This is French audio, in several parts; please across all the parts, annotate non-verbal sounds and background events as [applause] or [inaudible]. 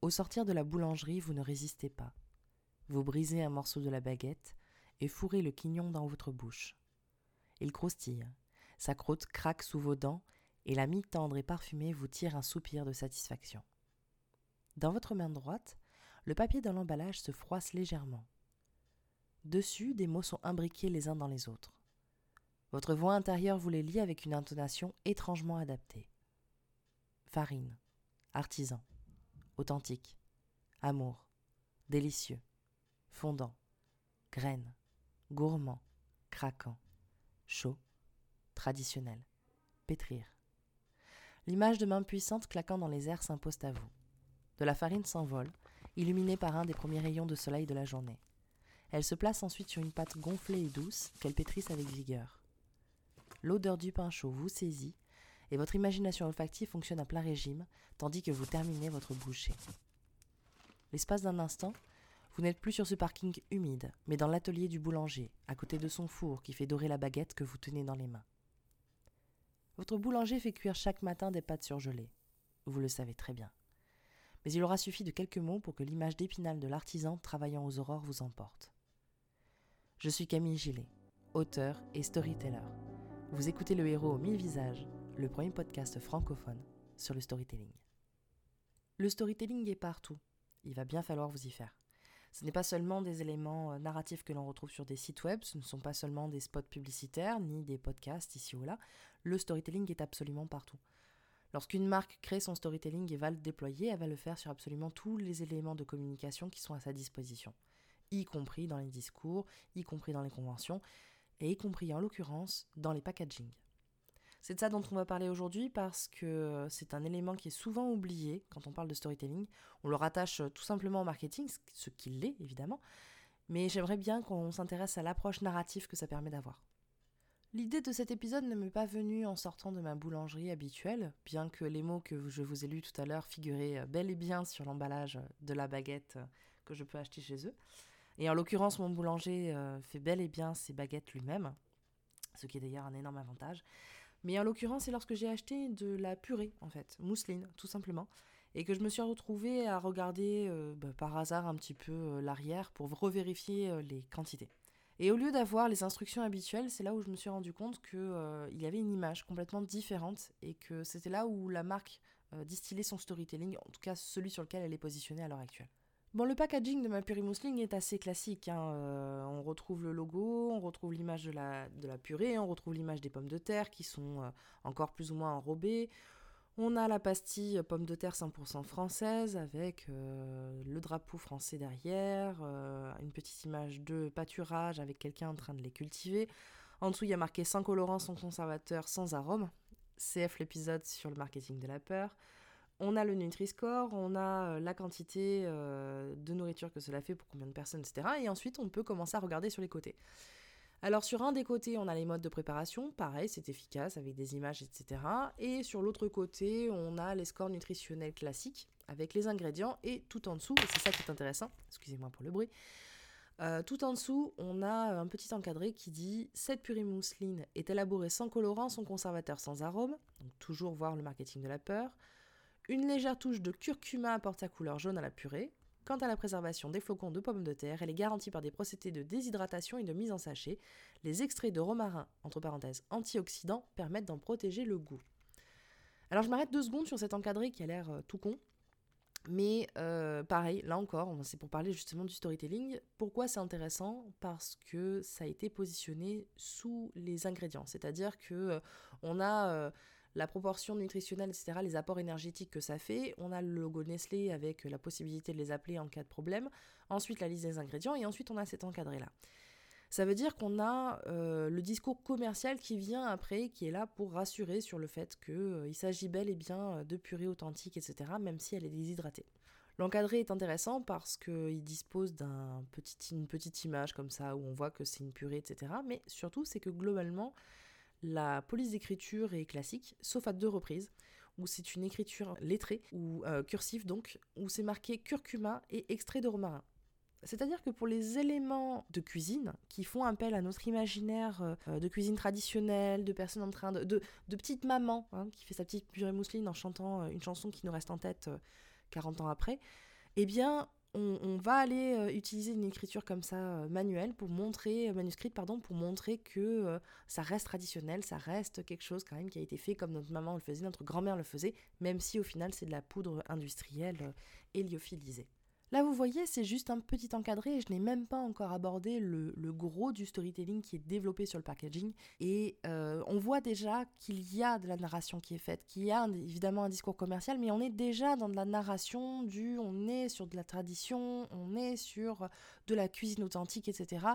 Au sortir de la boulangerie, vous ne résistez pas. Vous brisez un morceau de la baguette et fourrez le quignon dans votre bouche. Il croustille, sa croûte craque sous vos dents et la mie tendre et parfumée vous tire un soupir de satisfaction. Dans votre main droite, le papier dans l'emballage se froisse légèrement. Dessus, des mots sont imbriqués les uns dans les autres. Votre voix intérieure vous les lit avec une intonation étrangement adaptée. Farine, artisan, authentique, amour, délicieux, fondant, graine, gourmand, craquant, chaud, traditionnel, pétrir. L'image de main puissante claquant dans les airs s'impose à vous. De la farine s'envole, illuminée par un des premiers rayons de soleil de la journée. Elle se place ensuite sur une pâte gonflée et douce qu'elle pétrisse avec vigueur. L'odeur du pain chaud vous saisit et votre imagination olfactive fonctionne à plein régime tandis que vous terminez votre bouchée. L'espace d'un instant, vous n'êtes plus sur ce parking humide, mais dans l'atelier du boulanger, à côté de son four qui fait dorer la baguette que vous tenez dans les mains. Votre boulanger fait cuire chaque matin des pâtes surgelées. Vous le savez très bien. Mais il aura suffi de quelques mots pour que l'image d'épinal de l'artisan travaillant aux aurores vous emporte. Je suis Camille Gillet, auteur et storyteller. Vous écoutez Le Héros aux mille visages, le premier podcast francophone sur le storytelling. Le storytelling est partout. Il va bien falloir vous y faire. Ce n'est pas seulement des éléments euh, narratifs que l'on retrouve sur des sites web, ce ne sont pas seulement des spots publicitaires ni des podcasts ici ou là. Le storytelling est absolument partout. Lorsqu'une marque crée son storytelling et va le déployer, elle va le faire sur absolument tous les éléments de communication qui sont à sa disposition, y compris dans les discours, y compris dans les conventions, et y compris en l'occurrence dans les packaging. C'est de ça dont on va parler aujourd'hui parce que c'est un élément qui est souvent oublié quand on parle de storytelling. On le rattache tout simplement au marketing, ce qu'il est évidemment, mais j'aimerais bien qu'on s'intéresse à l'approche narrative que ça permet d'avoir. L'idée de cet épisode ne m'est pas venue en sortant de ma boulangerie habituelle, bien que les mots que je vous ai lus tout à l'heure figuraient bel et bien sur l'emballage de la baguette que je peux acheter chez eux. Et en l'occurrence, mon boulanger euh, fait bel et bien ses baguettes lui-même, ce qui est d'ailleurs un énorme avantage. Mais en l'occurrence, c'est lorsque j'ai acheté de la purée, en fait, mousseline, tout simplement, et que je me suis retrouvée à regarder euh, bah, par hasard un petit peu euh, l'arrière pour revérifier euh, les quantités. Et au lieu d'avoir les instructions habituelles, c'est là où je me suis rendu compte qu'il y avait une image complètement différente et que c'était là où la marque distillait son storytelling, en tout cas celui sur lequel elle est positionnée à l'heure actuelle. Bon, le packaging de ma purée mousseline est assez classique. Hein. Euh, on retrouve le logo, on retrouve l'image de la, de la purée, on retrouve l'image des pommes de terre qui sont euh, encore plus ou moins enrobées. On a la pastille pommes de terre 100% française avec euh, le drapeau français derrière, une petite image de pâturage avec quelqu'un en train de les cultiver. En dessous, il y a marqué sans colorant, sans conservateur, sans arôme. CF l'épisode sur le marketing de la peur on a le Nutri-Score, on a euh, la quantité euh, de nourriture que cela fait pour combien de personnes, etc. Et ensuite, on peut commencer à regarder sur les côtés. Alors sur un des côtés, on a les modes de préparation, pareil, c'est efficace avec des images, etc. Et sur l'autre côté, on a les scores nutritionnels classiques avec les ingrédients et tout en dessous, c'est ça qui est intéressant, excusez-moi pour le bruit, euh, tout en dessous, on a un petit encadré qui dit Cette purée mousseline est élaborée sans colorant, sans conservateur, sans arôme. Donc toujours voir le marketing de la peur. Une légère touche de curcuma apporte sa couleur jaune à la purée. Quant à la préservation des flocons de pommes de terre, elle est garantie par des procédés de déshydratation et de mise en sachet. Les extraits de romarin, entre parenthèses antioxydants, permettent d'en protéger le goût. Alors je m'arrête deux secondes sur cet encadré qui a l'air euh, tout con. Mais euh, pareil, là encore, c'est pour parler justement du storytelling. Pourquoi c'est intéressant? Parce que ça a été positionné sous les ingrédients. C'est-à-dire que euh, on a la proportion nutritionnelle, etc., les apports énergétiques que ça fait. On a le logo Nestlé avec la possibilité de les appeler en cas de problème. Ensuite, la liste des ingrédients. Et ensuite, on a cet encadré-là. Ça veut dire qu'on a euh, le discours commercial qui vient après, qui est là pour rassurer sur le fait qu'il euh, s'agit bel et bien de purée authentique, etc., même si elle est déshydratée. L'encadré est intéressant parce qu'il dispose d'une petit, petite image comme ça où on voit que c'est une purée, etc. Mais surtout, c'est que globalement, la police d'écriture est classique, sauf à deux reprises, où c'est une écriture lettrée, ou euh, cursive donc, où c'est marqué curcuma et extrait de romarin. C'est-à-dire que pour les éléments de cuisine qui font appel à notre imaginaire euh, de cuisine traditionnelle, de personnes en train de. de, petite maman hein, qui fait sa petite purée mousseline en chantant euh, une chanson qui nous reste en tête 40 ans après, eh bien, on, va aller euh, utiliser une écriture comme ça euh, manuelle pour montrer, manuscrite pardon, pour montrer que ça reste traditionnel, ça reste quelque chose quand même qui a été fait comme notre maman le faisait, notre grand-mère le faisait, même si au final c'est de la poudre industrielle héliophilisée. Là, vous voyez, c'est juste un petit encadré et je n'ai même pas encore abordé le, gros du storytelling qui est développé sur le packaging. Et euh, on voit déjà qu'il y a de la narration qui est faite, qu'il y a évidemment un discours commercial, mais on est déjà dans de la narration du, on est sur de la tradition, on est sur de la cuisine authentique, etc.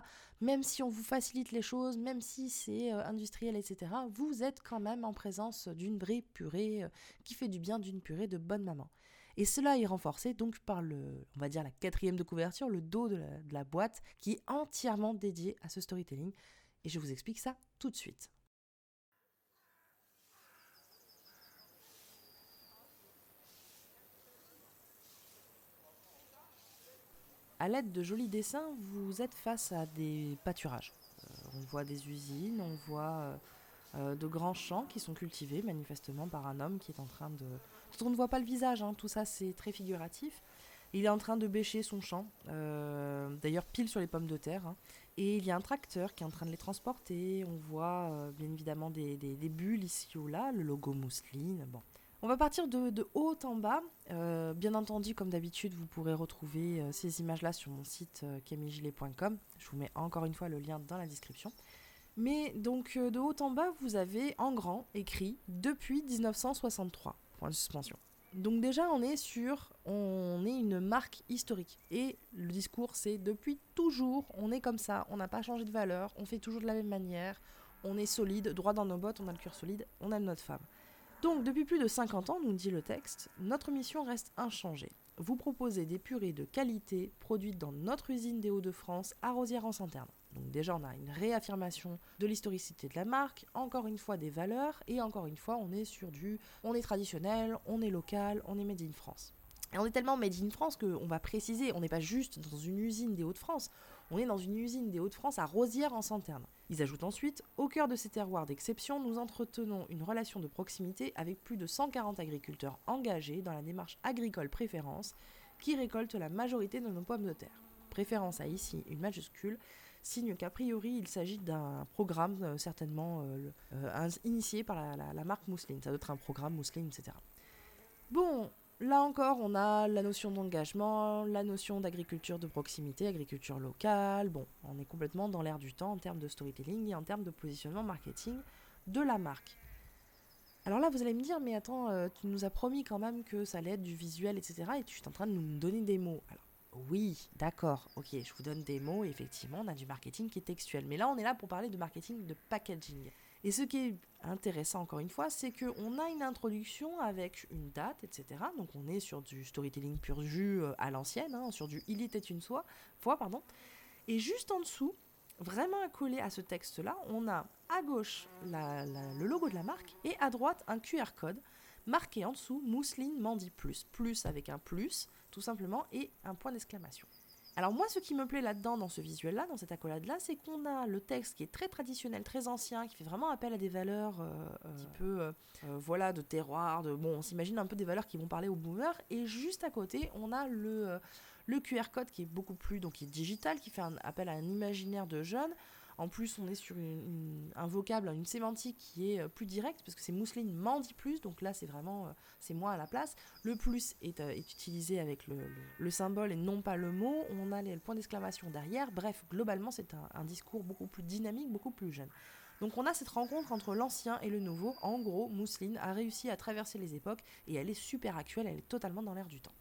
Même si on vous facilite les choses, même si c'est euh, industriel, etc., vous êtes quand même en présence d'une vraie purée euh, qui fait du bien d'une purée de bonne maman. Et cela est renforcé donc par le, on va dire la quatrième de couverture, le dos de la, boîte, qui est entièrement dédié à ce storytelling. Et je vous explique ça tout de suite. À l'aide de jolis dessins, vous êtes face à des pâturages. Euh, on voit des usines, on voit euh, euh, de grands champs qui sont cultivés manifestement par un homme qui est en train de... On ne voit pas le visage, hein, tout ça c'est très figuratif. Il est en train de bêcher son champ, euh, d'ailleurs pile sur les pommes de terre. Hein. Et il y a un tracteur qui est en train de les transporter. On voit euh, bien évidemment des, bulles ici ou là, le logo mousseline. Bon. On va partir de, haut en bas. bien entendu, comme d'habitude, vous pourrez retrouver ces images-là sur mon site camigilet.com. Je vous mets encore une fois le lien dans la description. Mais donc euh, de haut en bas, vous avez en grand écrit depuis 1963. Point de suspension. Donc déjà, on est sur, on est une marque historique. Et le discours, c'est depuis toujours, on est comme ça, on n'a pas changé de valeur, on fait toujours de la même manière, on est solide, droit dans nos bottes, on a le cœur solide, on aime notre femme. Donc depuis plus de 50 ans, nous dit le texte, notre mission reste inchangée. Vous proposez des purées de qualité produites dans notre usine des Hauts-de-France à Rosière-en-Sainterne. Donc déjà, on a une réaffirmation de l'historicité de la marque, encore une fois des valeurs, et encore une fois, on est sur du, on est traditionnel, on est local, on est made in France. Et on est tellement made in France qu'on va préciser, on n'est pas juste dans une usine des Hauts-de-France, on est dans une usine des Hauts-de-France à Rosière-en-Sainterne. Ils ajoutent ensuite, au cœur de ces terroirs d'exception, nous entretenons une relation de proximité avec plus de 140 agriculteurs engagés dans la démarche agricole préférence qui récoltent la majorité de nos pommes de terre. Préférence a ici une majuscule, signe qu'a priori il s'agit d'un programme euh, certainement euh, euh, initié par la, marque Mousseline. Ça doit être un programme Mousseline, etc. Bon, là encore, on a la notion d'engagement, la notion d'agriculture de proximité, agriculture locale. Bon, on est complètement dans l'air du temps en termes de storytelling et en termes de positionnement marketing de la marque. Alors là, vous allez me dire, mais attends, tu nous as promis quand même que ça allait être du visuel, etc. Et tu es en train de nous donner des mots. Oui, d'accord, ok, je vous donne des mots, effectivement, on a du marketing qui est textuel. Mais là, on est là pour parler de marketing de packaging. Et ce qui est intéressant, encore une fois, c'est qu'on a une introduction avec une date, etc. Donc on est sur du storytelling pur jus euh, à l'ancienne, hein, sur du Il était une fois, fois, pardon. Et juste en dessous, vraiment accolé à ce texte-là, on a à gauche le logo de la marque et à droite un QR code marqué en dessous Mousseline Mandy Plus. Plus avec un plus, tout simplement, et un point d'exclamation. Alors moi, ce qui me plaît là-dedans, dans ce visuel-là, dans cette accolade-là, c'est qu'on a le texte qui est très traditionnel, très ancien, qui fait vraiment appel à des valeurs euh, un petit peu, euh, euh, voilà, de terroir, de bon, on s'imagine un peu des valeurs qui vont parler aux boomers. Et juste à côté, on a le le QR code qui est beaucoup plus, donc qui est digital, qui fait appel à un imaginaire de jeunes. En plus, on est sur un vocable, une sémantique qui est euh, plus directe, parce que c'est mousseline m'en dit plus, donc là c'est vraiment, euh, c'est moi à la place. Le plus est, euh, utilisé avec le, symbole et non pas le mot. On a le point d'exclamation derrière. Bref, globalement, c'est un, discours beaucoup plus dynamique, beaucoup plus jeune. Donc on a cette rencontre entre l'ancien et le nouveau. En gros, Mousseline a réussi à traverser les époques et elle est super actuelle, elle est totalement dans l'air du temps.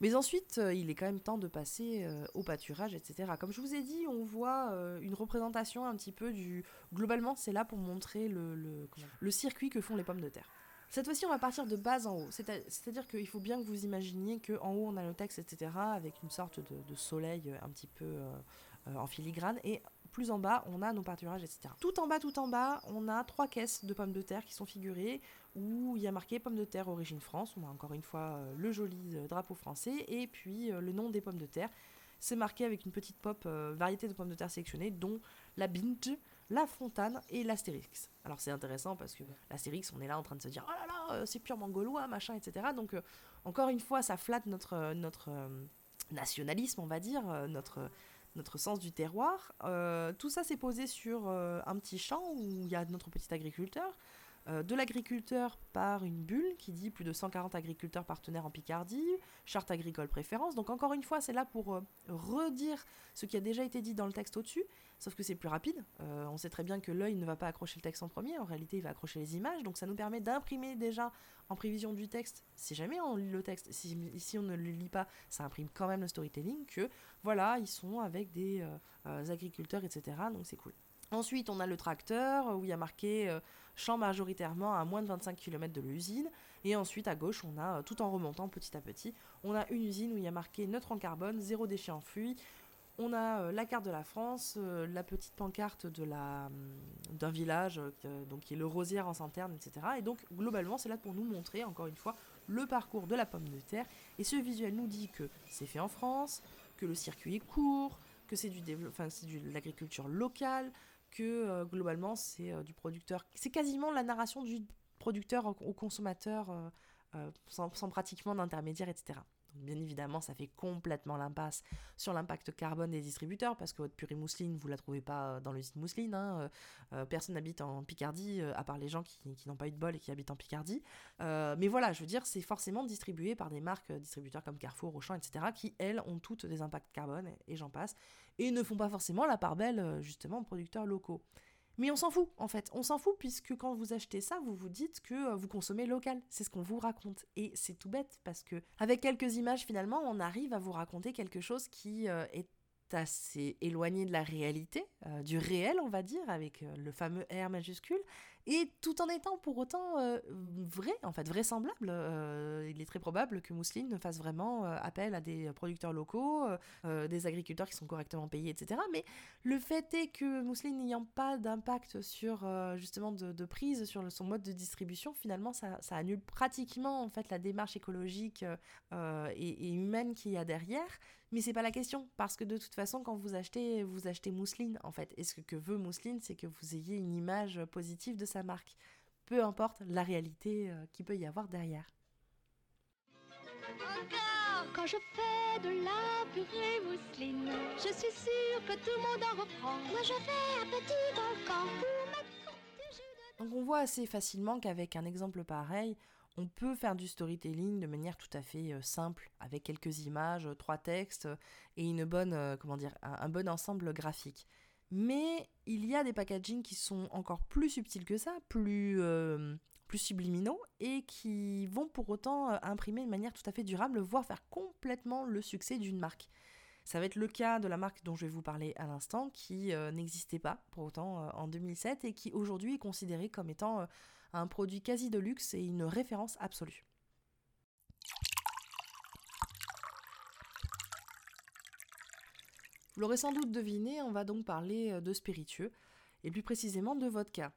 Mais ensuite, euh, il est quand même temps de passer euh, au pâturage, etc. Comme je vous ai dit, on voit euh, une représentation un petit peu du... Globalement, c'est là pour montrer le, le, circuit que font les pommes de terre. Cette fois-ci, on va partir de bas en haut. C'est-à-dire qu'il faut bien que vous imaginiez qu'en haut, on a le texte, etc., avec une sorte de, soleil un petit peu en filigrane. Et plus en bas, on a nos pâturages, etc. Tout en bas, tout en bas, on a trois caisses de pommes de terre qui sont figurées, où il y a marqué pommes de terre origine France. On a encore une fois euh, le joli euh, drapeau français, et puis euh, le nom des pommes de terre. C'est marqué avec une petite pop variété de pommes de terre sélectionnées, dont la Binge, la Fontane et l'Astérix. Alors c'est intéressant parce que l'Astérix, on est là en train de se dire oh là là, c'est purement gaulois, machin, etc. Donc Encore une fois, ça flatte notre, notre nationalisme, on va dire, notre, notre sens du terroir. tout ça s'est posé sur un petit champ où il y a notre petit agriculteur euh, de l'agriculteur par une bulle qui dit plus de 140 agriculteurs partenaires en Picardie, charte agricole préférence. Donc encore une fois, c'est là pour euh, redire ce qui a déjà été dit dans le texte au-dessus, sauf que c'est plus rapide. Euh, on sait très bien que l'œil ne va pas accrocher le texte en premier, en réalité il va accrocher les images, donc ça nous permet d'imprimer déjà en prévision du texte, si jamais on lit le texte, si, si on ne le lit pas, ça imprime quand même le storytelling, que voilà, ils sont avec des agriculteurs, etc. Donc c'est cool. Ensuite, on a le tracteur où il y a marqué champ majoritairement à moins de 25 km de l'usine. Et ensuite, à gauche, on a, euh, tout en remontant petit à petit, on a une usine où il y a marqué neutre en carbone, zéro déchet enfui. On a euh, la carte de la France, euh, la petite pancarte de la, d'un village, donc qui est le Rosière en Santerne, etc. Et donc, globalement, c'est là pour nous montrer, encore une fois, le parcours de la pomme de terre. Et ce visuel nous dit que c'est fait en France, que le circuit est court, que c'est, du de l'agriculture locale, que euh, globalement c'est euh, du producteur. C'est quasiment la narration du producteur au, consommateur euh, sans, sans, pratiquement d'intermédiaire, etc bien évidemment, ça fait complètement l'impasse sur l'impact carbone des distributeurs, parce que votre purée mousseline, vous la trouvez pas dans l'usine mousseline. Hein. Euh, euh, personne n'habite en Picardie, euh, à part les gens qui, n'ont pas eu de bol et qui habitent en Picardie. mais voilà, je veux dire, c'est forcément distribué par des marques distributeurs comme Carrefour, Auchan, etc., qui, elles, ont toutes des impacts carbone, et j'en passe, et ne font pas forcément la part belle, justement, aux producteurs locaux. Mais on s'en fout, en fait. On s'en fout puisque quand vous achetez ça, vous vous dites que euh, vous consommez local. C'est ce qu'on vous raconte. Et c'est tout bête parce que, avec quelques images, finalement, on arrive à vous raconter quelque chose qui euh, est assez éloigné de la réalité, euh, du réel, on va dire, avec le fameux R majuscule, et tout en étant pour autant euh, vrai, en fait, vraisemblable. Euh, il est très probable que Mousseline fasse vraiment euh, appel à des producteurs locaux, des agriculteurs qui sont correctement payés, etc. Mais le fait est que Mousseline n'ayant pas d'impact sur justement de, prise sur son mode de distribution, finalement, ça, annule pratiquement en fait la démarche écologique et, humaine qu'il y a derrière. Mais c'est pas la question, parce que de toute façon, quand vous achetez, vous achetez Mousseline, en fait. Et ce que veut Mousseline, c'est que vous ayez une image positive de sa marque. Peu importe la réalité euh, qu'il peut y avoir derrière. Encore Quand je fais de la purée mousseline, je suis sûre que tout le monde en reprend. Moi je fais un petit volcan pour mettre Donc on voit assez facilement qu'avec un exemple pareil, on peut faire du storytelling de manière tout à fait euh, simple, avec quelques images, trois textes et une euh, comment dire, un, bon ensemble graphique. Mais il y a des packagings qui sont encore plus subtils que ça, plus, euh, plus subliminaux, et qui vont pour autant imprimer de manière tout à fait durable, voire faire complètement le succès d'une marque. Ça va être le cas de la marque dont je vais vous parler à l'instant, qui n'existait pas pour autant en 2007 et qui aujourd'hui est considérée comme étant un produit quasi de luxe et une référence absolue. Vous l'aurez sans doute deviné, on va donc parler euh, de spiritueux, et plus précisément de vodka.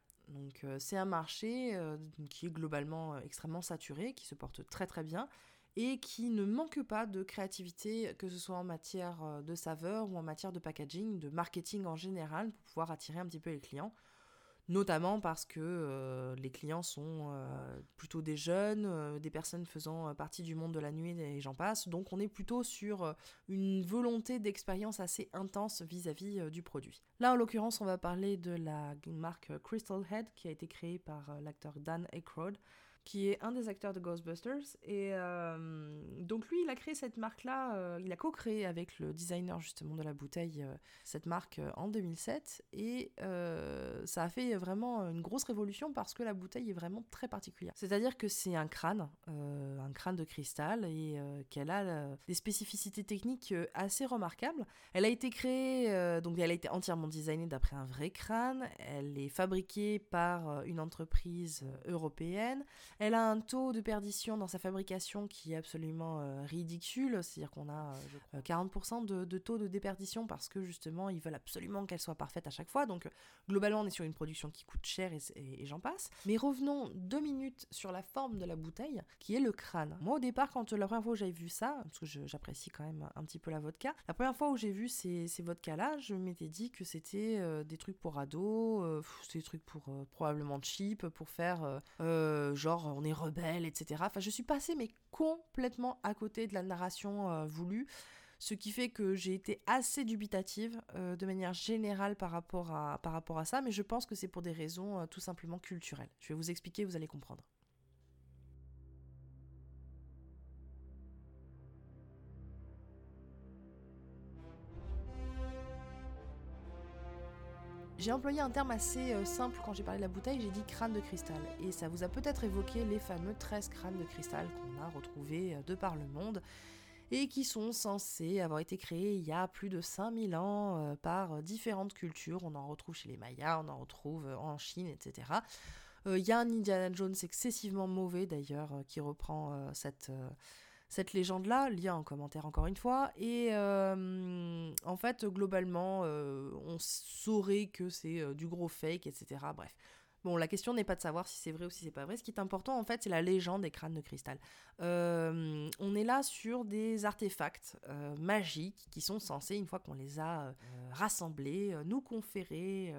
Euh, c'est un marché euh, qui est globalement extrêmement saturé, qui se porte très très bien, et qui ne manque pas de créativité, que ce soit en matière de saveur ou en matière de packaging, de marketing en général, pour pouvoir attirer un petit peu les clients notamment parce que euh, les clients sont euh, plutôt des jeunes, euh, des personnes faisant partie du monde de la nuit et j'en passe. Donc on est plutôt sur une volonté d'expérience assez intense vis-à-vis du produit. Là en l'occurrence on va parler de la marque Crystal Head qui a été créée par l'acteur Dan Aykroyd qui est un des acteurs de Ghostbusters. Et euh, donc lui, il a créé cette marque-là, euh, il a co-créé avec le designer justement de la bouteille euh, cette marque en 2007. Et ça a fait vraiment une grosse révolution parce que la bouteille est vraiment très particulière. C'est-à-dire que c'est un crâne, un crâne de cristal, et qu'elle a des spécificités techniques assez remarquables. Elle a été créée, donc elle a été entièrement designée d'après un vrai crâne. Elle est fabriquée par une entreprise européenne. Elle a un taux de perdition dans sa fabrication qui est absolument euh, ridicule, c'est-à-dire qu'on a 40% euh, de, taux de déperdition parce que justement ils veulent absolument qu'elle soit parfaite à chaque fois. Donc globalement on est sur une production qui coûte cher et, j'en passe. Mais revenons deux minutes sur la forme de la bouteille qui est le crâne. Moi au départ quand la première fois où j'avais vu ça, parce que j'apprécie quand même un petit peu la vodka, la première fois où j'ai vu ces, ces vodkas là, je m'étais dit que c'était euh, des trucs pour ados, des trucs pour probablement cheap, pour faire genre on est rebelle, etc. Enfin, je suis passée mais complètement à côté de la narration voulue ce qui fait que j'ai été assez dubitative euh, de manière générale par rapport, à, par rapport à ça, mais je pense que c'est pour des raisons euh, tout simplement culturelles. Je vais vous expliquer, vous allez comprendre. J'ai employé un terme assez euh, simple quand j'ai parlé de la bouteille, j'ai dit crâne de cristal. Et ça vous a peut-être évoqué les fameux 13 crânes de cristal qu'on a retrouvés de par le monde et qui sont censés avoir été créés il y a plus de 5000 ans euh, par différentes cultures. On en retrouve chez les Mayas, on en retrouve euh, en Chine, etc. Euh, il y a un Indiana Jones excessivement mauvais d'ailleurs qui reprend cette, cette légende-là, lien en commentaire encore une fois. Et en fait, globalement, on saurait que c'est du gros fake, etc. Bref, Bon, la question n'est pas de savoir si c'est vrai ou si c'est pas vrai. Ce qui est important, en fait, c'est la légende des crânes de cristal. Euh, on est là sur des artefacts euh, magiques qui sont censés, une fois qu'on les a euh, rassemblés, nous conférer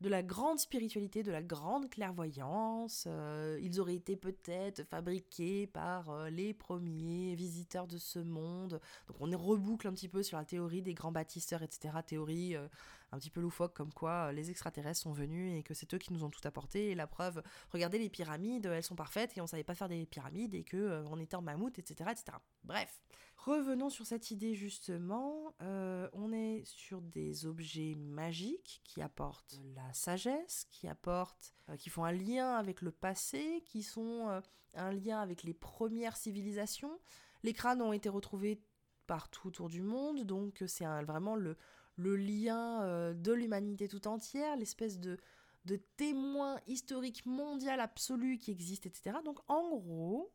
de la grande spiritualité, de la grande clairvoyance. Euh, ils auraient été peut-être fabriqués par euh, les premiers visiteurs de ce monde. Donc on reboucle un petit peu sur la théorie des grands bâtisseurs, etc. Théorie euh, un petit peu loufoque comme quoi les extraterrestres sont venus et que c'est eux qui nous ont tout apporté. Et la preuve, regardez les pyramides, elles sont parfaites et on savait pas faire des pyramides et que on était en mammouth, etc., etc. Bref, revenons sur cette idée justement. on est sur des objets magiques qui apportent la sagesse, qui apportent, euh, qui font un lien avec le passé, qui sont euh, un lien avec les premières civilisations. Les crânes ont été retrouvés partout autour du monde, donc c'est vraiment le, le lien euh, de l'humanité tout entière, l'espèce de, de témoin historique mondial absolu qui existe, etc. Donc en gros,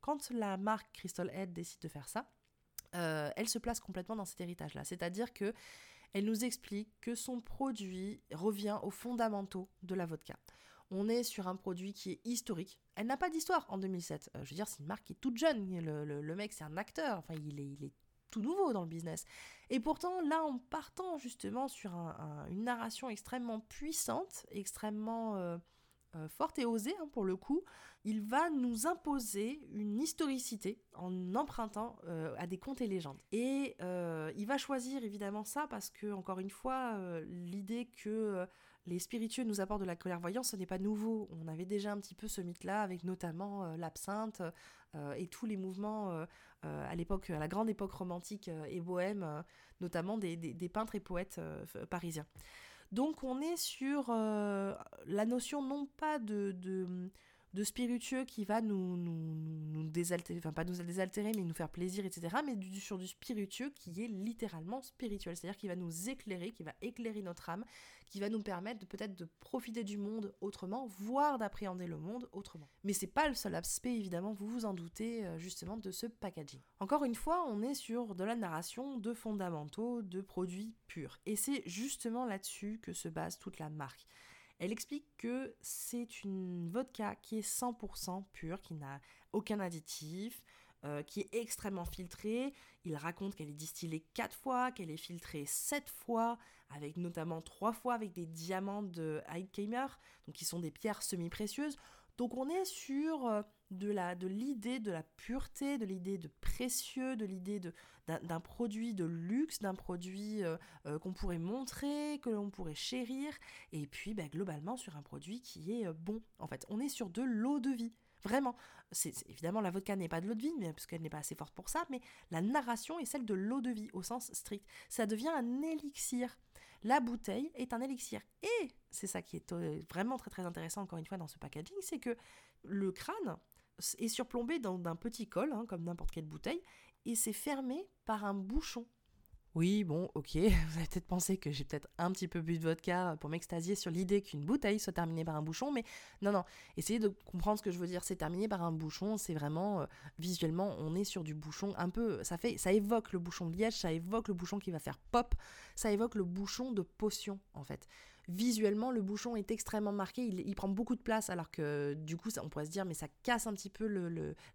quand la marque Crystal Head décide de faire ça, elle se place complètement dans cet héritage-là. C'est-à-dire que elle nous explique que son produit revient aux fondamentaux de la vodka. On est sur un produit qui est historique. Elle n'a pas d'histoire en 2007. Euh, je veux dire, c'est une marque qui est toute jeune. Le, mec, c'est un acteur. Enfin, il est, il est, tout nouveau dans le business. Et pourtant, là, en partant justement sur une narration extrêmement puissante, extrêmement euh, euh, forte et osée hein, pour le coup, il va nous imposer une historicité en empruntant euh, à des contes et légendes. Et il va choisir évidemment ça parce que, encore une fois, l'idée que les spiritueux nous apportent de la clairvoyance, ce n'est pas nouveau. On avait déjà un petit peu ce mythe-là avec notamment l'absinthe et tous les mouvements à l'époque, à la grande époque romantique et bohème, notamment des, peintres et poètes parisiens. Donc on est sur la notion non pas de de spiritueux qui va nous, nous, nous désaltérer, enfin pas nous désaltérer, mais nous faire plaisir, etc. Mais du, sur du spiritueux qui est littéralement spirituel, c'est-à-dire qui va nous éclairer, qui va éclairer notre âme, qui va nous permettre peut-être de profiter du monde autrement, voire d'appréhender le monde autrement. Mais c'est pas le seul aspect, évidemment, vous vous en doutez, euh, justement, de ce packaging. Encore une fois, on est sur de la narration de fondamentaux, de produits purs. Et c'est justement là-dessus que se base toute la marque. Elle explique que c'est une vodka qui est 100% pure, qui n'a aucun additif, euh, qui est extrêmement filtrée. Il raconte qu'elle est distillée 4 fois, qu'elle est filtrée 7 fois, avec notamment 3 fois avec des diamants de Heidkeimer, qui sont des pierres semi-précieuses. Donc on est sur euh, de la de l'idée de la pureté, de l'idée de précieux, de l'idée de d'un produit de luxe, d'un produit euh, euh, qu'on pourrait montrer, que l'on pourrait chérir, et puis bah, globalement sur un produit qui est bon. En fait, on est sur de l'eau de vie. Vraiment, c'est évidemment la vodka n'est pas de l'eau de vie, mais parce qu'elle n'est pas assez forte pour ça, mais la narration est celle de l'eau de vie au sens strict. Ça devient un élixir. La bouteille est un élixir. Et c'est ça qui est euh, vraiment très très intéressant encore une fois dans ce packaging, c'est que le crâne est surplombé d'un petit col, hein, comme n'importe quelle bouteille, et c'est fermé par un bouchon. Oui, bon, ok, [laughs] vous avez peut-être pensé que j'ai peut-être un petit peu bu de vodka pour m'extasier sur l'idée qu'une bouteille soit terminée par un bouchon, mais non, non, essayez de comprendre ce que je veux dire. C'est terminé par un bouchon, c'est vraiment, euh, visuellement, on est sur du bouchon un peu, ça fait, ça évoque le bouchon de liège, ça évoque le bouchon qui va faire pop, ça évoque le bouchon de potion, en fait. Visuellement, le bouchon est extrêmement marqué, il, prend beaucoup de place, alors que du coup, on pourrait se dire, mais ça casse un petit peu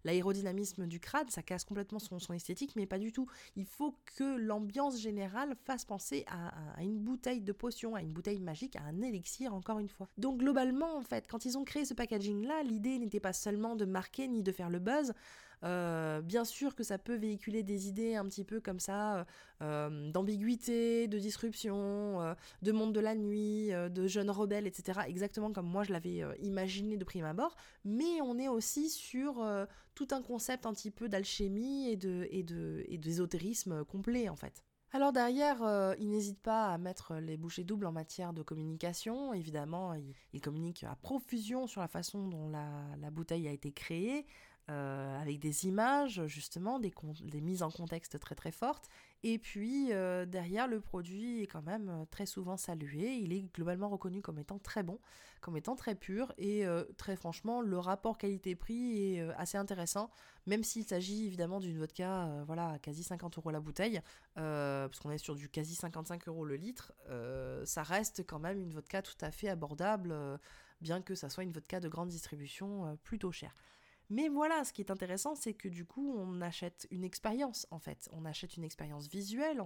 l'aérodynamisme du crâne, ça casse complètement son, esthétique, mais pas du tout. Il faut que l'ambiance générale fasse penser à, une bouteille de potion, à une bouteille magique, à un élixir, encore une fois. Donc globalement, en fait, quand ils ont créé ce packaging-là, l'idée n'était pas seulement de marquer ni de faire le buzz, euh, bien sûr que ça peut véhiculer des idées un petit peu comme ça, euh, d'ambiguïté, de disruption, euh, de monde de la nuit, de jeunes rebelles, etc. Exactement comme moi je l'avais imaginé de prime abord. Mais on est aussi sur tout un concept un petit peu d'alchimie et de d'ésotérisme complet en fait. Alors derrière, il n'hésite pas à mettre les bouchées doubles en matière de communication. Évidemment, il, communique à profusion sur la façon dont la bouteille a été créée, euh, avec des images, justement, des, mises en contexte très très fortes. Et puis, euh, derrière, le produit est quand même euh, très souvent salué. Il est globalement reconnu comme étant très bon, comme étant très pur. Et très franchement, le rapport qualité-prix est assez intéressant, même s'il s'agit évidemment d'une vodka, voilà, quasi 50 euros la bouteille, parce qu'on est sur du quasi 55 euros le litre. ça reste quand même une vodka tout à fait abordable, bien que ça soit une vodka de grande distribution plutôt chère. Mais voilà, ce qui est intéressant, c'est que du coup, on achète une expérience, en fait. On achète une expérience visuelle.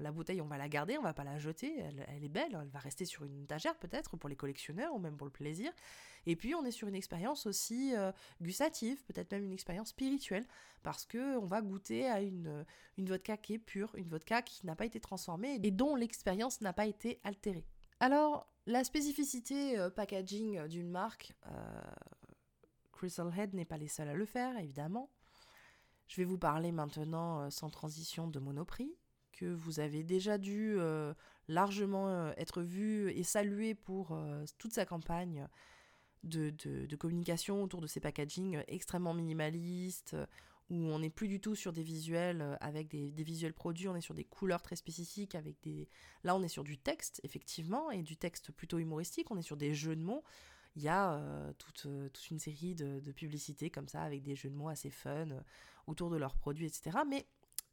la bouteille, on va la garder, on va pas la jeter. Elle, est belle, elle va rester sur une étagère peut-être pour les collectionneurs ou même pour le plaisir. Et puis, on est sur une expérience aussi euh, gustative, peut-être même une expérience spirituelle, parce que on va goûter à une, une vodka qui est pure, une vodka qui n'a pas été transformée et dont l'expérience n'a pas été altérée. Alors, la spécificité euh, packaging d'une marque, euh, Crystal Head n'est pas les seuls à le faire, évidemment. Je vais vous parler maintenant, euh, sans transition, de Monoprix, que vous avez déjà dû euh, largement euh, être vu et salué pour toute sa campagne de, communication autour de ces packaging extrêmement minimalistes, où on n'est plus du tout sur des visuels avec des, des, visuels produits, on est sur des couleurs très spécifiques, avec des... Là, on est sur du texte, effectivement, et du texte plutôt humoristique, on est sur des jeux de mots il y a euh, toute, euh, toute, une série de, publicités comme ça, avec des jeux de mots assez fun euh, autour de leurs produits, etc. Mais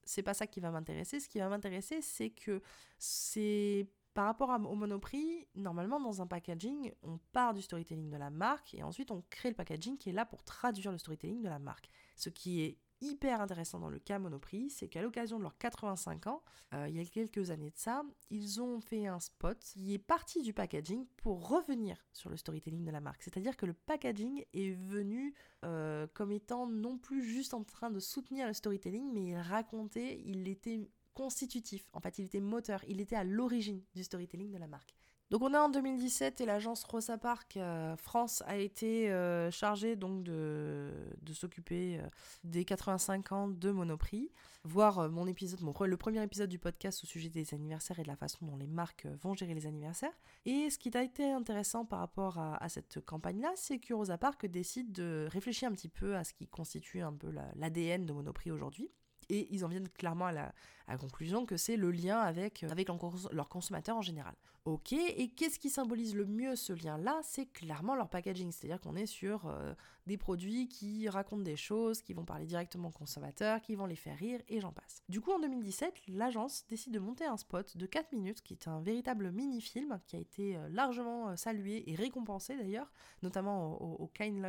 c'est pas ça qui va m'intéresser. Ce qui va m'intéresser, c'est que c'est par rapport au Monoprix, normalement dans un packaging, on part du storytelling de la marque et ensuite on crée le packaging qui est là pour traduire le storytelling de la marque. Ce qui est hyper intéressant dans le cas Monoprix, c'est qu'à l'occasion de leurs 85 ans, euh, il y a quelques années de ça, ils ont fait un spot qui est parti du packaging pour revenir sur le storytelling de la marque. C'est-à-dire que le packaging est venu euh, comme étant non plus juste en train de soutenir le storytelling, mais il racontait, il était constitutif, en fait il était moteur, il était à l'origine du storytelling de la marque. Donc on est en 2017 et l'agence Rosa Park euh, France a été euh, chargée donc de, s'occuper euh, des 85 ans de Monoprix, voir mon épisode, mon, le premier épisode du podcast au sujet des anniversaires et de la façon dont les marques vont gérer les anniversaires. Et ce qui a été intéressant par rapport à, cette campagne-là, c'est que Rosa Parks décide de réfléchir un petit peu à ce qui constitue un peu l'ADN de Monoprix aujourd'hui et ils en viennent clairement à la, conclusion que c'est le lien avec, avec leurs en général. Ok, et qu'est-ce qui symbolise le mieux ce lien-là? C'est clairement leur packaging, c'est-à-dire qu'on est sur euh, des produits qui racontent des choses, qui vont parler directement aux consommateurs, qui vont les faire rire, et j'en passe. Du coup, en 2017, l'agence décide de monter un spot de 4 minutes, qui est un véritable mini-film, qui a été euh, largement euh, salué et récompensé d'ailleurs, notamment au, au Kind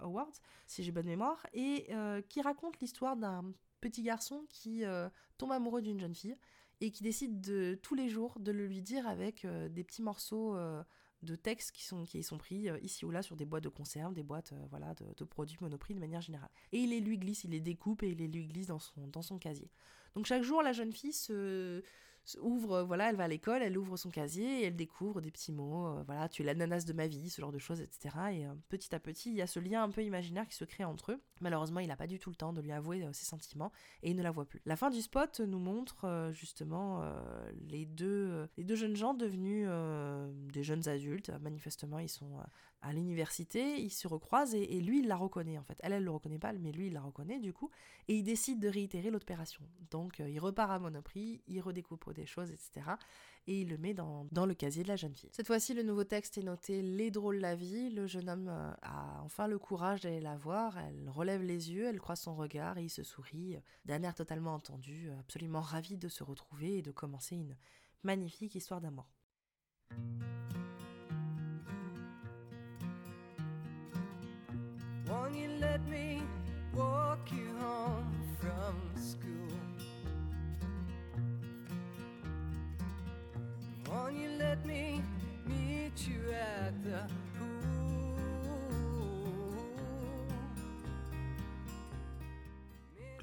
Awards, si j'ai bonne mémoire, et qui raconte l'histoire d'un petit garçon qui tombe amoureux d'une jeune fille et qui décide de tous les jours de le lui dire avec euh, des petits morceaux euh, de texte qui sont, qui sont pris euh, ici ou là sur des boîtes de conserve, des boîtes voilà, de, produits Monoprix de manière générale. Et il les lui glisse, il les découpe et il les lui glisse dans son, dans son casier. Donc chaque jour, la jeune fille se ouvre, euh, voilà, elle va à l'école, elle ouvre son casier et elle découvre des petits mots, euh, voilà, tu es l'ananas de ma vie, ce genre de choses, etc. Et euh, petit à petit, il y a ce lien un peu imaginaire qui se crée entre eux. Malheureusement, il n'a pas du tout le temps de lui avouer ses sentiments et il ne la voit plus. La fin du spot nous montre justement les, deux, les deux jeunes gens devenus des jeunes adultes. Manifestement, ils sont à l'université, ils se recroisent et, lui, il la reconnaît en fait. Elle, elle le reconnaît pas, mais lui, il la reconnaît du coup. Et il décide de réitérer l'opération. Donc, il repart à Monoprix, il redécoupe des choses, etc. Et il le met dans, dans le casier de la jeune fille. Cette fois-ci, le nouveau texte est noté Les drôles la vie. Le jeune homme euh, a enfin le courage d'aller la voir. Elle relève les yeux, elle croise son regard et il se sourit d'un air totalement entendu, absolument ravi de se retrouver et de commencer une magnifique histoire d'amour. Won't you let me walk you home from school? Won't you let me meet you at the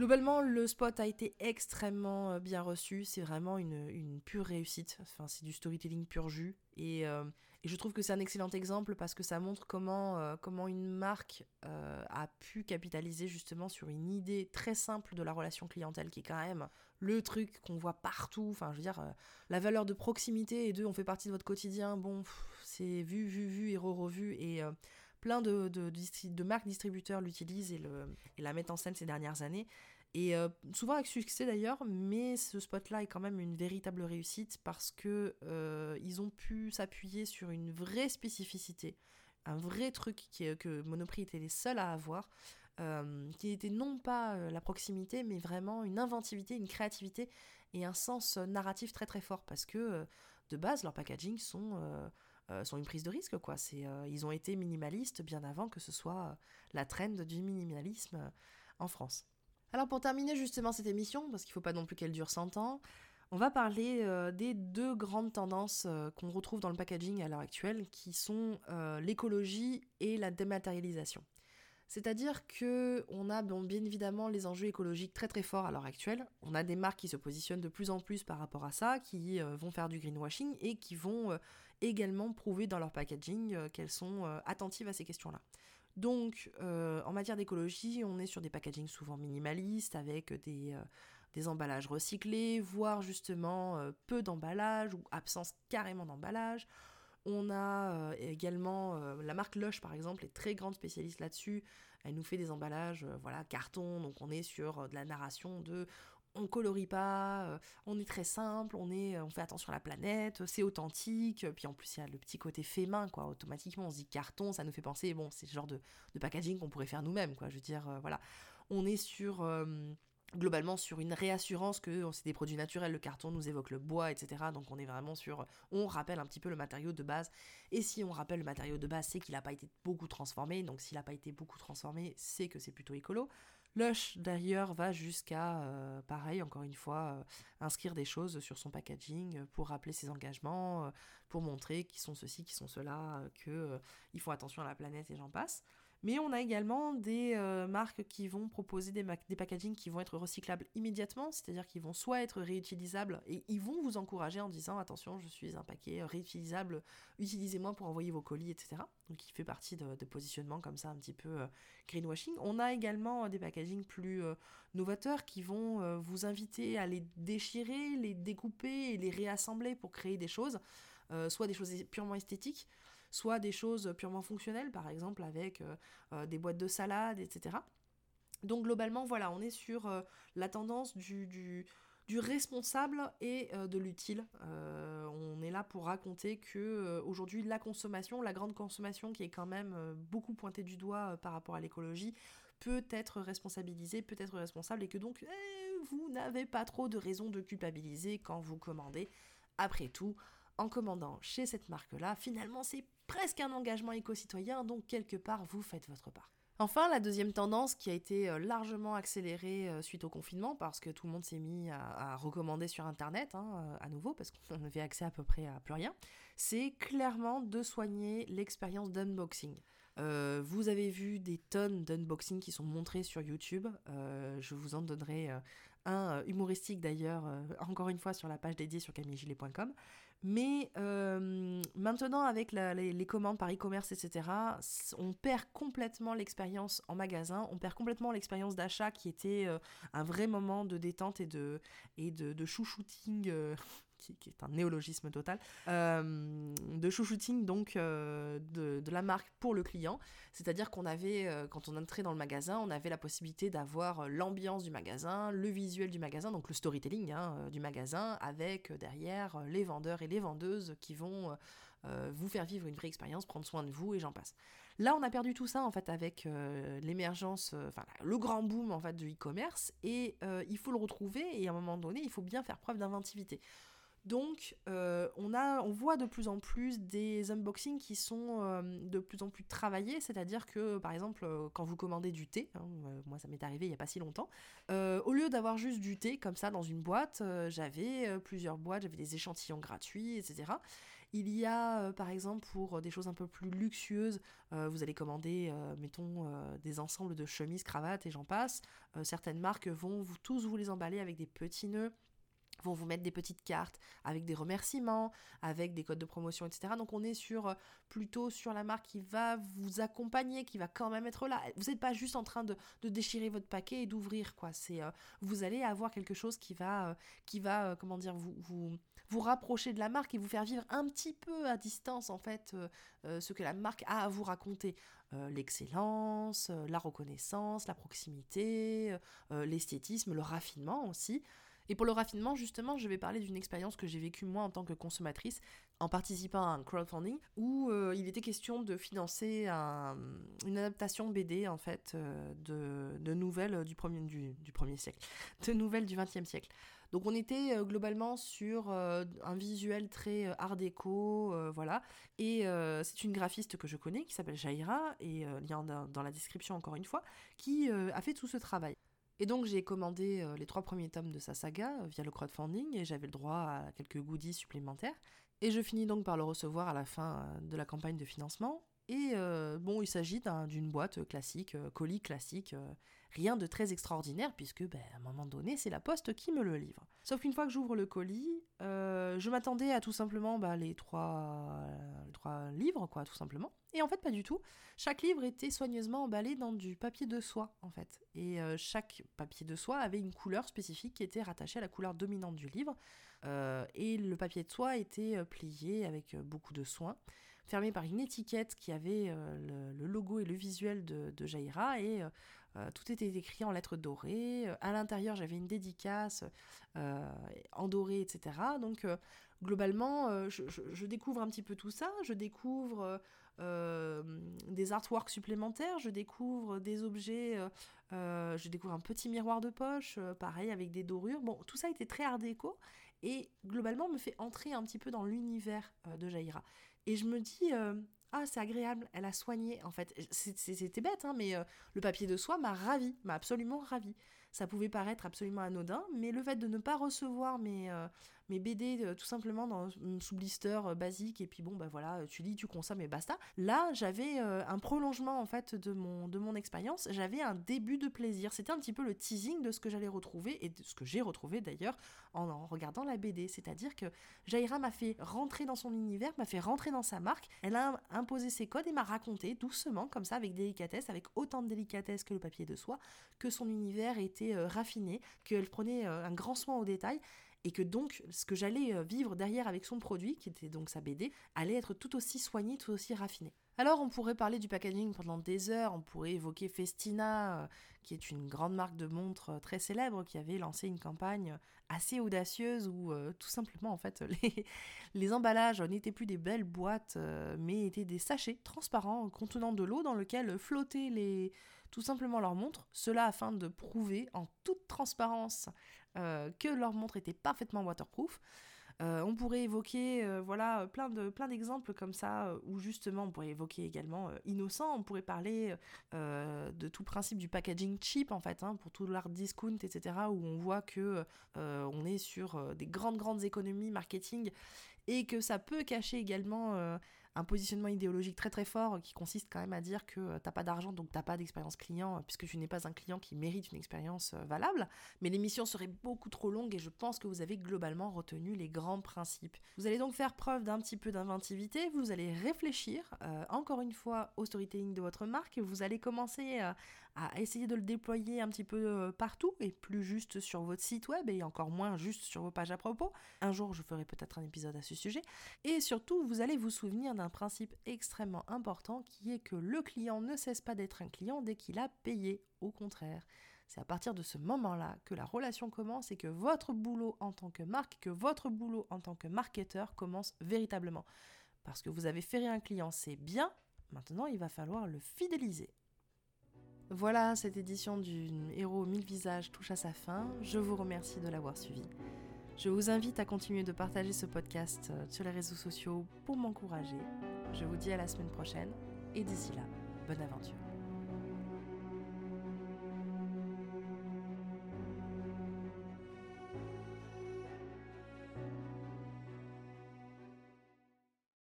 Globalement, le spot a été extrêmement euh, bien reçu. C'est vraiment une, pure réussite. Enfin, c'est du storytelling pur jus. Et, euh, je trouve que c'est un excellent exemple parce que ça montre comment, euh, une marque a pu capitaliser justement sur une idée très simple de la relation clientèle qui est quand même le truc qu'on voit partout. Enfin, je veux dire, la valeur de proximité et de on fait partie de votre quotidien. Bon, c'est vu, vu, vu et re-revu. Et plein de, marques distributeurs l'utilisent et, et la mettent en scène ces dernières années. Et euh, souvent avec succès d'ailleurs, mais ce spot-là est quand même une véritable réussite parce que euh, ils ont pu s'appuyer sur une vraie spécificité, un vrai truc qui, que Monoprix était les seuls à avoir, euh, qui était non pas la proximité, mais vraiment une inventivité, une créativité et un sens narratif très très fort parce que de base leurs packaging sont sont une prise de risque quoi. C'est ils ont été minimalistes bien avant que ce soit la trend du minimalisme en France. Alors pour terminer justement cette émission, parce qu'il ne faut pas non plus qu'elle dure 100 ans, on va parler euh, des deux grandes tendances euh, qu'on retrouve dans le packaging à l'heure actuelle, qui sont euh, l'écologie et la dématérialisation. C'est-à-dire que on a bien évidemment les enjeux écologiques très très forts à l'heure actuelle. On a des marques qui se positionnent de plus en plus par rapport à ça, qui vont faire du greenwashing et qui vont également prouver dans leur packaging qu'elles sont attentives à ces questions-là. Donc, euh, en matière d'écologie, on est sur des packagings souvent minimalistes, avec des, euh, emballages recyclés, voire justement euh, peu d'emballage ou absence carrément d'emballage. On a également la marque Lush par exemple est très grande spécialiste là-dessus. Elle nous fait des emballages voilà carton donc on est sur de la narration de on colorie pas, euh, on est très simple, on est, on fait attention à la planète, c'est authentique, puis en plus il y a le petit côté fait main, quoi, automatiquement on se dit carton, ça nous fait penser, bon, c'est le genre de, packaging qu'on pourrait faire nous-mêmes, quoi, je veux dire, euh, voilà, on est sur, euh, globalement sur une réassurance que c'est des produits naturels, le carton nous évoque le bois, etc., donc on est vraiment sur, on rappelle un petit peu le matériau de base, et si on rappelle le matériau de base, c'est qu'il n'a pas été beaucoup transformé, donc s'il n'a pas été beaucoup transformé, c'est que c'est plutôt écolo, Lush d'ailleurs va jusqu'à, euh, pareil, encore une fois, euh, inscrire des choses sur son packaging euh, pour rappeler ses engagements, pour montrer qu'ils sont ceci, qu'ils sont cela, qu'ils font attention à la planète et j'en passe. Mais on a également des euh, marques qui vont proposer des, des packaging qui vont être recyclables immédiatement, c'est-à-dire qu'ils vont soit être réutilisables et ils vont vous encourager en disant attention, je suis un paquet réutilisable, utilisez-moi pour envoyer vos colis, etc. Donc il fait partie de, positionnements comme ça un petit peu euh, greenwashing. On a également euh, des packaging plus novateurs qui vont vous inviter à les déchirer, les découper et les réassembler pour créer des choses, soit des choses purement esthétiques soit des choses purement fonctionnelles, par exemple avec euh, euh, des boîtes de salade, etc. Donc globalement, voilà, on est sur euh, la tendance du, du, responsable et de l'utile. on est là pour raconter que aujourd'hui la consommation, la grande consommation qui est quand même beaucoup pointée du doigt par rapport à l'écologie, peut être responsabilisée, peut être responsable et que donc eh, vous n'avez pas trop de raison de culpabiliser quand vous commandez. Après tout, en commandant chez cette marque-là, finalement c'est presque un engagement éco-citoyen, donc quelque part vous faites votre part. Enfin, la deuxième tendance qui a été euh, largement accélérée euh, suite au confinement, parce que tout le monde s'est mis à, recommander sur Internet, hein, euh, à nouveau, parce qu'on [laughs] avait accès à peu près à plus rien, c'est clairement de soigner l'expérience d'unboxing. vous avez vu des tonnes d'unboxing qui sont montrés sur YouTube. je vous en donnerai un humoristique d'ailleurs, encore une fois sur la page dédiée sur camillegilet.com. Mais euh, maintenant, avec les, commandes par e-commerce, etc., on perd complètement l'expérience en magasin, on perd complètement l'expérience d'achat qui était euh, un vrai moment de détente et de, et de, de chouchouting euh, qui, est un néologisme total, euh, de chouchouting donc euh, de, la marque pour le client. C'est-à-dire qu'on avait, euh, quand on entrait dans le magasin, on avait la possibilité d'avoir l'ambiance du magasin, le visuel du magasin, donc le storytelling hein, du magasin, avec derrière les vendeurs et les vendeuses qui vont vous faire vivre une vraie expérience, prendre soin de vous et j'en passe. Là, on a perdu tout ça en fait avec l'émergence, enfin le grand boom en fait du e-commerce et il faut le retrouver et à un moment donné, il faut bien faire preuve d'inventivité. Donc, euh, on, a, on voit de plus en plus des unboxings qui sont euh, de plus en plus travaillés, c'est-à-dire que, par exemple, euh, quand vous commandez du thé, hein, moi ça m'est arrivé il n'y a pas si longtemps, au lieu d'avoir juste du thé comme ça dans une boîte, j'avais plusieurs boîtes, j'avais des échantillons gratuits, etc. Il y a, par exemple, pour des choses un peu plus luxueuses, vous allez commander, mettons, des ensembles de chemises, cravates et j'en passe. certaines marques vont vous, tous vous les emballer avec des petits nœuds vont vous mettre des petites cartes avec des remerciements, avec des codes de promotion, etc. Donc on est sur euh, plutôt sur la marque qui va vous accompagner, qui va quand même être là. Vous n'êtes pas juste en train de, déchirer votre paquet et d'ouvrir quoi. C'est euh, vous allez avoir quelque chose qui va euh, qui va comment dire vous, vous vous rapprocher de la marque et vous faire vivre un petit peu à distance en fait ce que la marque a à vous raconter. L'excellence, la reconnaissance, la proximité, l'esthétisme, le raffinement aussi. Et pour le raffinement, justement, je vais parler d'une expérience que j'ai vécue moi en tant que consommatrice en participant à un crowdfunding où euh, il était question de financer une adaptation BD en fait euh, de, nouvelles du premier, du, premier siècle, [laughs] de nouvelles du XXe siècle. Donc on était euh, globalement sur un visuel très art déco, voilà. Et c'est une graphiste que je connais qui s'appelle Jaira, et lien dans la description encore une fois, qui a fait tout ce travail. Et donc j'ai commandé euh, les trois premiers tomes de sa saga euh, via le crowdfunding et j'avais le droit à quelques goodies supplémentaires. Et je finis donc par le recevoir à la fin euh, de la campagne de financement. Et bon, il s'agit d'une boîte classique, colis classique, rien de très extraordinaire puisque ben, à un moment donné c'est la poste qui me le livre. Sauf qu'une fois que j'ouvre le colis, je m'attendais à tout simplement bah, les, trois, les trois livres, quoi, tout simplement. Et en fait, pas du tout. Chaque livre était soigneusement emballé dans du papier de soie, en fait. Et euh, chaque papier de soie avait une couleur spécifique qui était rattachée à la couleur dominante du livre. Euh, et le papier de soie était euh, plié avec beaucoup de soin, fermé par une étiquette qui avait le, logo et le visuel de, de Jaira. Et tout était écrit en lettres dorées. À l'intérieur, j'avais une dédicace en doré, etc. Donc, globalement, je, découvre un petit peu tout ça. Je découvre des artworks supplémentaires, je découvre des objets, euh, euh, je découvre un petit miroir de poche, pareil avec des dorures. Bon, tout ça était très art déco et globalement me fait entrer un petit peu dans l'univers de Jaira. Et je me dis, ah c'est agréable, elle a soigné en fait. C'était bête, hein, mais le papier de soie m'a ravi, m'a absolument ravi. Ça pouvait paraître absolument anodin, mais le fait de ne pas recevoir mes, mes BD euh, tout simplement dans, sous blister euh, basique et puis bon bah voilà tu lis tu consommes et basta. Là j'avais euh, un prolongement en fait de mon de mon expérience. J'avais un début de plaisir. C'était un petit peu le teasing de ce que j'allais retrouver et de ce que j'ai retrouvé d'ailleurs en, regardant la BD c'est à dire que Jaira m'a fait rentrer dans son univers m'a fait rentrer dans sa marque. Elle a imposé ses codes et m'a raconté doucement comme ça avec délicatesse avec autant de délicatesse que le papier de soie que son univers était raffiné qu'elle prenait un grand soin aux détails et que donc ce que j'allais euh, vivre derrière avec son produit, qui était donc sa BD, allait être tout aussi soigné, tout aussi raffiné. Alors on pourrait parler du packaging pendant des heures, on pourrait évoquer Festina, euh, qui est une grande marque de montres euh, très célèbre, qui avait lancé une campagne assez audacieuse où tout simplement en fait [laughs] les, les emballages n'étaient plus des belles boîtes, mais étaient des sachets transparents contenant de l'eau dans lequel flottaient les, tout simplement leurs montres, cela afin de prouver en toute transparence euh, que leur montre était parfaitement waterproof. Euh, on pourrait évoquer euh, voilà plein de plein d'exemples comme ça où justement on pourrait évoquer également innocent on pourrait parler de tout principe du packaging cheap en fait hein, pour tout l'art discount etc où on voit que on est sur des grandes grandes économies marketing et que ça peut cacher également un positionnement idéologique très très fort qui consiste quand même à dire que euh, t'as pas d'argent donc t'as pas d'expérience client euh, puisque tu n'es pas un client qui mérite une expérience euh, valable. Mais l'émission serait beaucoup trop longue et je pense que vous avez globalement retenu les grands principes. Vous allez donc faire preuve d'un petit peu d'inventivité, vous allez réfléchir encore une fois au storytelling de votre marque, vous allez commencer à, à essayer de le déployer un petit peu partout et plus juste sur votre site web et encore moins juste sur vos pages à propos. Un jour je ferai peut-être un épisode à ce sujet. Et surtout vous allez vous souvenir un principe extrêmement important qui est que le client ne cesse pas d'être un client dès qu'il a payé. Au contraire, c'est à partir de ce moment-là que la relation commence et que votre boulot en tant que marque, que votre boulot en tant que marketeur commence véritablement. Parce que vous avez fait un client, c'est bien, maintenant il va falloir le fidéliser. Voilà, cette édition du Héros 1000 visages touche à sa fin. Je vous remercie de l'avoir suivi. Je vous invite à continuer de partager ce podcast euh, sur les réseaux sociaux pour m'encourager. Je vous dis à la semaine prochaine et d'ici là, bonne aventure.